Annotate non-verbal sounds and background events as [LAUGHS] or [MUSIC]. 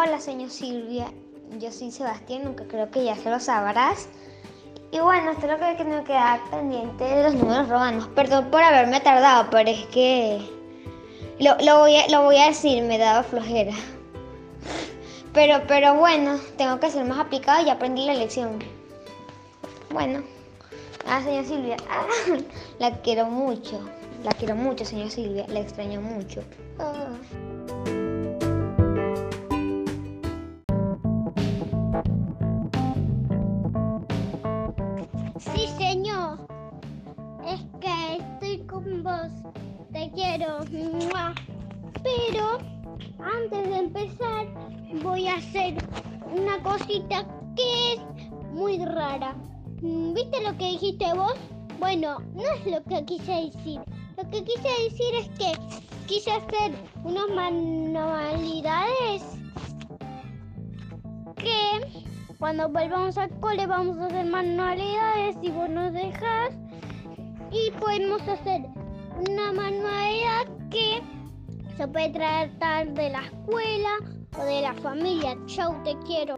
Hola, señor Silvia. Yo soy Sebastián, aunque creo que ya se lo sabrás. Y bueno, esto es lo que me queda pendiente de los números romanos. Perdón por haberme tardado, pero es que lo, voy, a, lo voy a decir, me daba flojera. Pero, pero bueno, tengo que ser más aplicado y aprendí la lección. Bueno, ah, señor Silvia, [LAUGHS] la quiero mucho. La quiero mucho, señor Silvia, la extraño mucho. Ah. Que estoy con vos. Te quiero. Pero antes de empezar voy a hacer una cosita que es muy rara. ¿Viste lo que dijiste vos? Bueno, no es lo que quise decir. Lo que quise decir es que quise hacer unas manualidades que cuando volvamos al cole vamos a hacer manualidades y vos nos dejas y podemos hacer una manualidad que se puede tratar de la escuela o de la familia. Chau, te quiero.